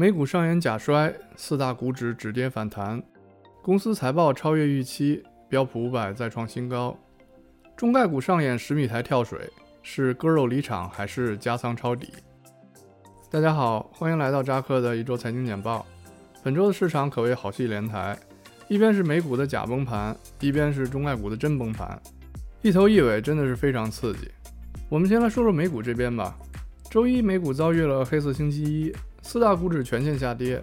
美股上演假摔，四大股指止跌反弹，公司财报超越预期，标普五百再创新高，中概股上演十米台跳水，是割肉离场还是加仓抄底？大家好，欢迎来到扎克的一周财经简报。本周的市场可谓好戏连台，一边是美股的假崩盘，一边是中概股的真崩盘，一头一尾真的是非常刺激。我们先来说说美股这边吧。周一美股遭遇了黑色星期一。四大股指全线下跌，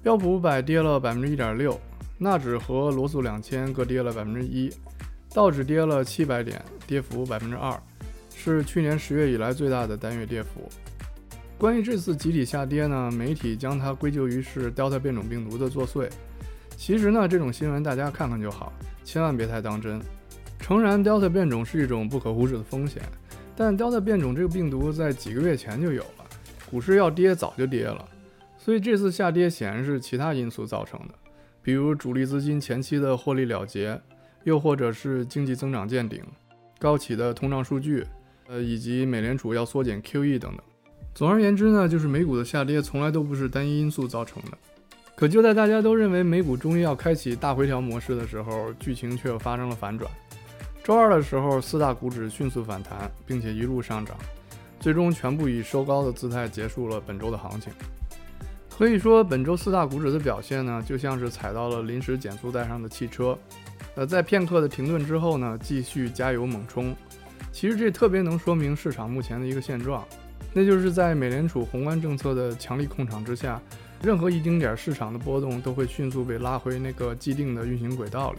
标普五百跌了百分之一点六，纳指和罗素两千各跌了百分之一，道指跌了七百点，跌幅百分之二，是去年十月以来最大的单月跌幅。关于这次集体下跌呢，媒体将它归咎于是 Delta 变种病毒的作祟。其实呢，这种新闻大家看看就好，千万别太当真。诚然，Delta 变种是一种不可忽视的风险，但 Delta 变种这个病毒在几个月前就有了。股市要跌早就跌了，所以这次下跌显然是其他因素造成的，比如主力资金前期的获利了结，又或者是经济增长见顶、高企的通胀数据，呃，以及美联储要缩减 QE 等等。总而言之呢，就是美股的下跌从来都不是单一因素造成的。可就在大家都认为美股终于要开启大回调模式的时候，剧情却又发生了反转。周二的时候，四大股指迅速反弹，并且一路上涨。最终全部以收高的姿态结束了本周的行情。可以说，本周四大股指的表现呢，就像是踩到了临时减速带上的汽车。呃，在片刻的停顿之后呢，继续加油猛冲。其实这特别能说明市场目前的一个现状，那就是在美联储宏观政策的强力控场之下，任何一丁点市场的波动都会迅速被拉回那个既定的运行轨道里。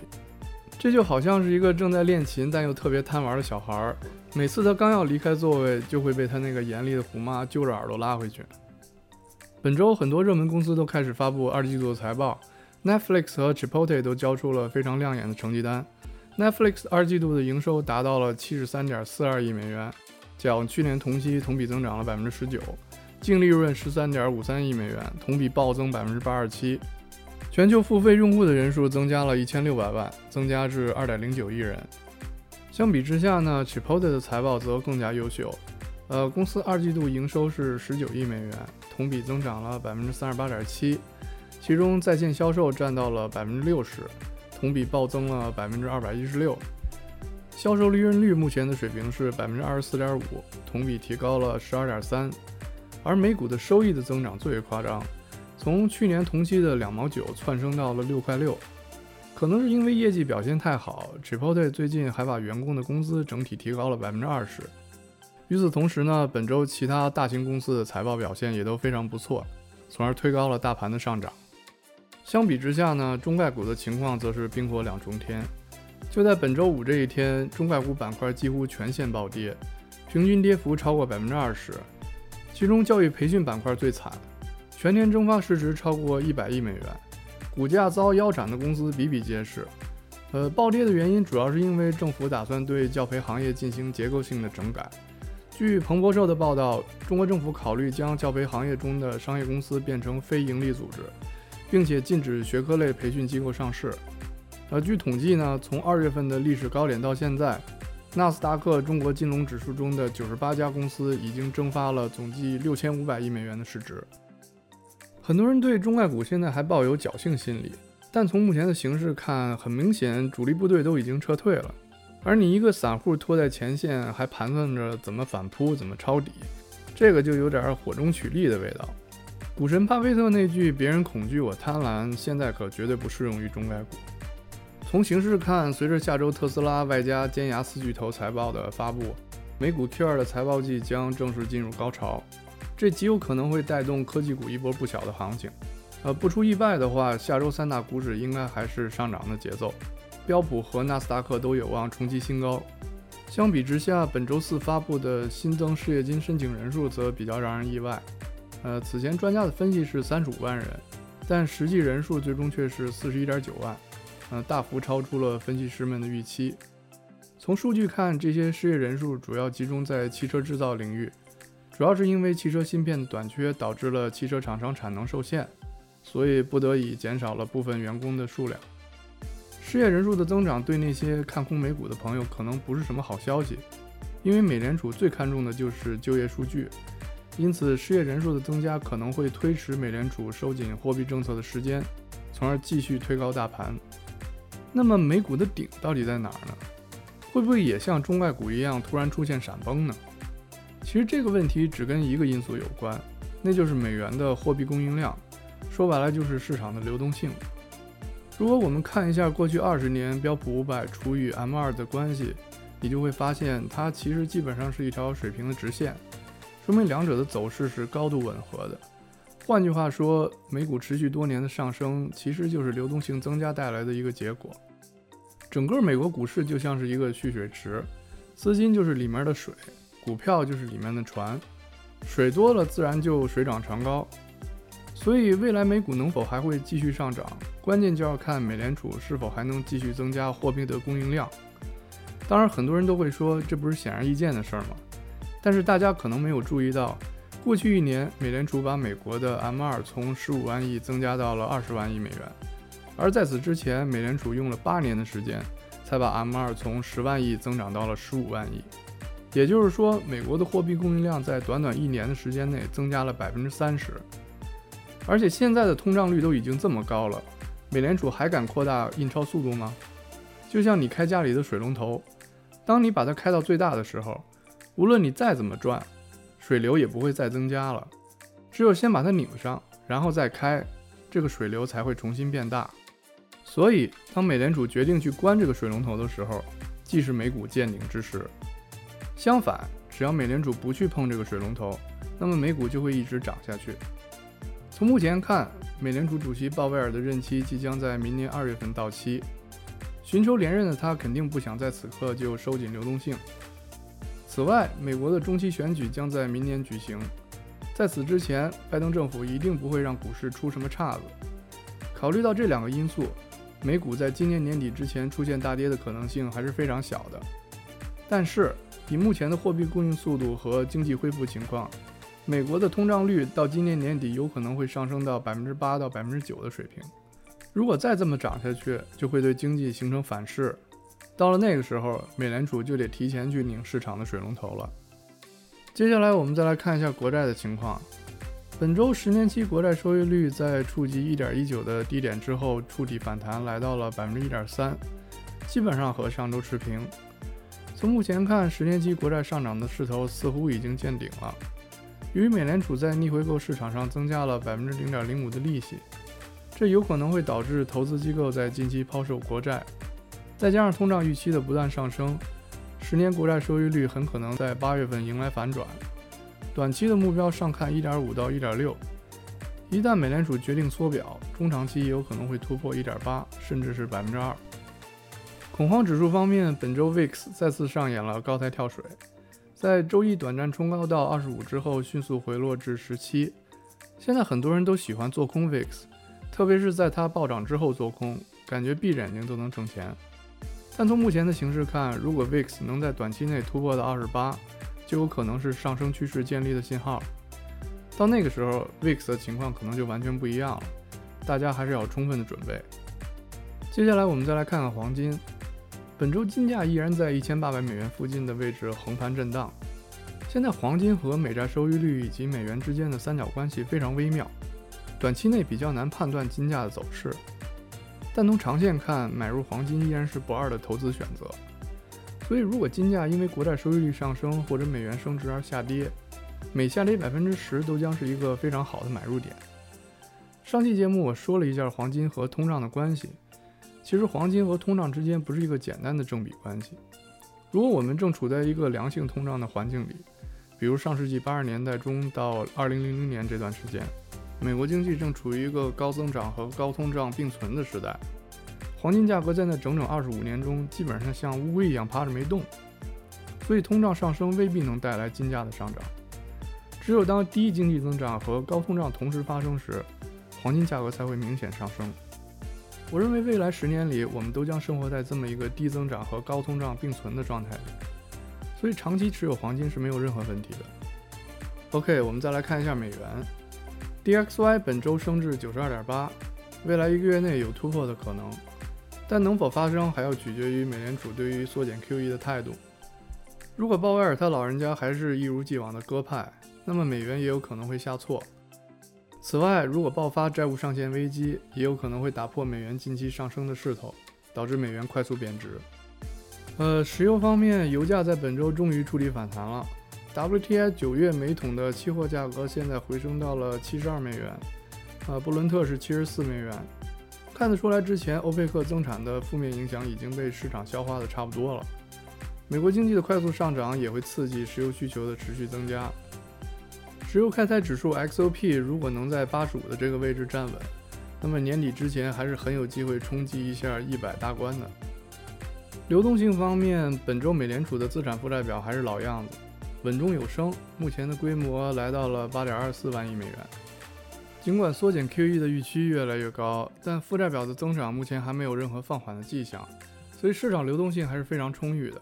这就好像是一个正在练琴但又特别贪玩的小孩儿，每次他刚要离开座位，就会被他那个严厉的虎妈揪着耳朵拉回去。本周很多热门公司都开始发布二季度的财报，Netflix 和 Chipotle 都交出了非常亮眼的成绩单。Netflix 二季度的营收达到了七十三点四二亿美元，较去年同期同比增长了百分之十九，净利润十三点五三亿美元，同比暴增百分之八十七。全球付费用户的人数增加了一千六百万，增加至二点零九亿人。相比之下呢，Chipotle 的财报则更加优秀。呃，公司二季度营收是十九亿美元，同比增长了百分之三十八点七，其中在线销售占到了百分之六十，同比暴增了百分之二百一十六。销售利润率目前的水平是百分之二十四点五，同比提高了十二点三。而每股的收益的增长最为夸张。从去年同期的两毛九窜升到了六块六，可能是因为业绩表现太好，Chipotle 最近还把员工的工资整体提高了百分之二十。与此同时呢，本周其他大型公司的财报表现也都非常不错，从而推高了大盘的上涨。相比之下呢，中概股的情况则是冰火两重天。就在本周五这一天，中概股板块几乎全线暴跌，平均跌幅超过百分之二十，其中教育培训板块最惨。全天蒸发市值超过一百亿美元，股价遭腰斩的公司比比皆是。呃，暴跌的原因主要是因为政府打算对教培行业进行结构性的整改。据彭博社的报道，中国政府考虑将教培行业中的商业公司变成非营利组织，并且禁止学科类培训机构上市。呃，据统计呢，从二月份的历史高点到现在，纳斯达克中国金融指数中的九十八家公司已经蒸发了总计六千五百亿美元的市值。很多人对中概股现在还抱有侥幸心理，但从目前的形势看，很明显主力部队都已经撤退了，而你一个散户拖在前线，还盘算着怎么反扑、怎么抄底，这个就有点火中取栗的味道。股神巴菲特那句“别人恐惧，我贪婪”，现在可绝对不适用于中概股。从形势看，随着下周特斯拉外加尖牙四巨头财报的发布，美股 Q2 的财报季将正式进入高潮。这极有可能会带动科技股一波不小的行情，呃，不出意外的话，下周三大股指应该还是上涨的节奏，标普和纳斯达克都有望冲击新高。相比之下，本周四发布的新增失业金申请人数则比较让人意外，呃，此前专家的分析是三十五万人，但实际人数最终却是四十一点九万，呃，大幅超出了分析师们的预期。从数据看，这些失业人数主要集中在汽车制造领域。主要是因为汽车芯片的短缺导致了汽车厂商产能受限，所以不得已减少了部分员工的数量。失业人数的增长对那些看空美股的朋友可能不是什么好消息，因为美联储最看重的就是就业数据。因此失业人数的增加可能会推迟美联储收紧货币政策的时间，从而继续推高大盘。那么美股的顶到底在哪儿呢？会不会也像中概股一样突然出现闪崩呢？其实这个问题只跟一个因素有关，那就是美元的货币供应量，说白了就是市场的流动性。如果我们看一下过去二十年标普五百除以 M 二的关系，你就会发现它其实基本上是一条水平的直线，说明两者的走势是高度吻合的。换句话说，美股持续多年的上升其实就是流动性增加带来的一个结果。整个美国股市就像是一个蓄水池，资金就是里面的水，股票就是里面的船，水多了自然就水涨船高。所以未来美股能否还会继续上涨？关键就要看美联储是否还能继续增加货币的供应量。当然，很多人都会说这不是显而易见的事儿吗？但是大家可能没有注意到，过去一年美联储把美国的 M2 从十五万亿增加到了二十万亿美元，而在此之前，美联储用了八年的时间才把 M2 从十万亿增长到了十五万亿。也就是说，美国的货币供应量在短短一年的时间内增加了百分之三十，而且现在的通胀率都已经这么高了。美联储还敢扩大印钞速度吗？就像你开家里的水龙头，当你把它开到最大的时候，无论你再怎么转，水流也不会再增加了。只有先把它拧上，然后再开，这个水流才会重新变大。所以，当美联储决定去关这个水龙头的时候，既是美股见顶之时。相反，只要美联储不去碰这个水龙头，那么美股就会一直涨下去。从目前看，美联储主席鲍威尔的任期即将在明年二月份到期，寻求连任的他肯定不想在此刻就收紧流动性。此外，美国的中期选举将在明年举行，在此之前，拜登政府一定不会让股市出什么岔子。考虑到这两个因素，美股在今年年底之前出现大跌的可能性还是非常小的。但是，以目前的货币供应速度和经济恢复情况，美国的通胀率到今年年底有可能会上升到百分之八到百分之九的水平。如果再这么涨下去，就会对经济形成反噬。到了那个时候，美联储就得提前去拧市场的水龙头了。接下来我们再来看一下国债的情况。本周十年期国债收益率在触及一点一九的低点之后，触底反弹来到了百分之一点三，基本上和上周持平。从目前看，十年期国债上涨的势头似乎已经见顶了。由于美联储在逆回购市场上增加了百分之零点零五的利息，这有可能会导致投资机构在近期抛售国债。再加上通胀预期的不断上升，十年国债收益率很可能在八月份迎来反转。短期的目标上看一点五到一点六。一旦美联储决定缩表，中长期也有可能会突破一点八，甚至是百分之二。恐慌指数方面，本周 VIX 再次上演了高台跳水。在周一短暂冲高到二十五之后，迅速回落至十七。现在很多人都喜欢做空 VIX，特别是在它暴涨之后做空，感觉闭着眼睛都能挣钱。但从目前的形势看，如果 VIX 能在短期内突破到二十八，就有可能是上升趋势建立的信号。到那个时候，VIX 的情况可能就完全不一样了。大家还是要充分的准备。接下来我们再来看看黄金。本周金价依然在一千八百美元附近的位置横盘震荡。现在黄金和美债收益率以及美元之间的三角关系非常微妙，短期内比较难判断金价的走势。但从长线看，买入黄金依然是不二的投资选择。所以，如果金价因为国债收益率上升或者美元升值而下跌，每下跌百分之十都将是一个非常好的买入点。上期节目我说了一下黄金和通胀的关系。其实黄金和通胀之间不是一个简单的正比关系。如果我们正处在一个良性通胀的环境里，比如上世纪八十年代中到二零零零年这段时间，美国经济正处于一个高增长和高通胀并存的时代，黄金价格在那整整二十五年中基本上像乌龟一样趴着没动，所以通胀上升未必能带来金价的上涨。只有当低经济增长和高通胀同时发生时，黄金价格才会明显上升。我认为未来十年里，我们都将生活在这么一个低增长和高通胀并存的状态里，所以长期持有黄金是没有任何问题的。OK，我们再来看一下美元，DXY 本周升至九十二点八，未来一个月内有突破的可能，但能否发生还要取决于美联储对于缩减 QE 的态度。如果鲍威尔他老人家还是一如既往的鸽派，那么美元也有可能会下挫。此外，如果爆发债务上限危机，也有可能会打破美元近期上升的势头，导致美元快速贬值。呃，石油方面，油价在本周终于触底反弹了。WTI 九月每桶的期货价格现在回升到了七十二美元，呃，布伦特是七十四美元。看得出来，之前欧佩克增产的负面影响已经被市场消化的差不多了。美国经济的快速上涨也会刺激石油需求的持续增加。石油开采指数 XOP 如果能在八十五的这个位置站稳，那么年底之前还是很有机会冲击一下一百大关的。流动性方面，本周美联储的资产负债表还是老样子，稳中有升，目前的规模来到了八点二四万亿美元。尽管缩减 QE 的预期越来越高，但负债表的增长目前还没有任何放缓的迹象，所以市场流动性还是非常充裕的。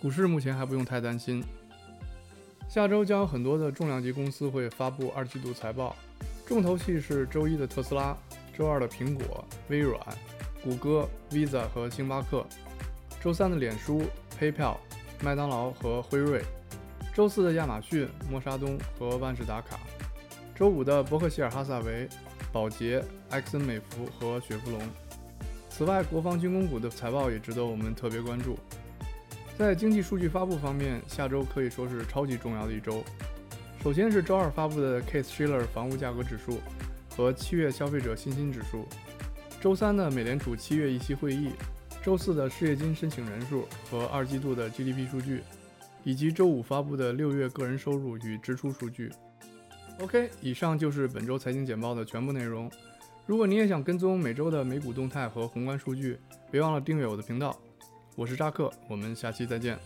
股市目前还不用太担心。下周将有很多的重量级公司会发布二季度财报，重头戏是周一的特斯拉，周二的苹果、微软、谷歌、Visa 和星巴克，周三的脸书、PayPal、麦当劳和辉瑞，周四的亚马逊、默沙东和万事达卡。周五的伯克希尔哈萨维、宝洁、埃克森美孚和雪佛龙。此外，国防军工股的财报也值得我们特别关注。在经济数据发布方面，下周可以说是超级重要的一周。首先是周二发布的 Case-Shiller 房屋价格指数和七月消费者信心指数，周三的美联储七月议息会议，周四的失业金申请人数和二季度的 GDP 数据，以及周五发布的六月个人收入与支出数据。OK，以上就是本周财经简报的全部内容。如果你也想跟踪每周的美股动态和宏观数据，别忘了订阅我的频道。我是扎克，我们下期再见。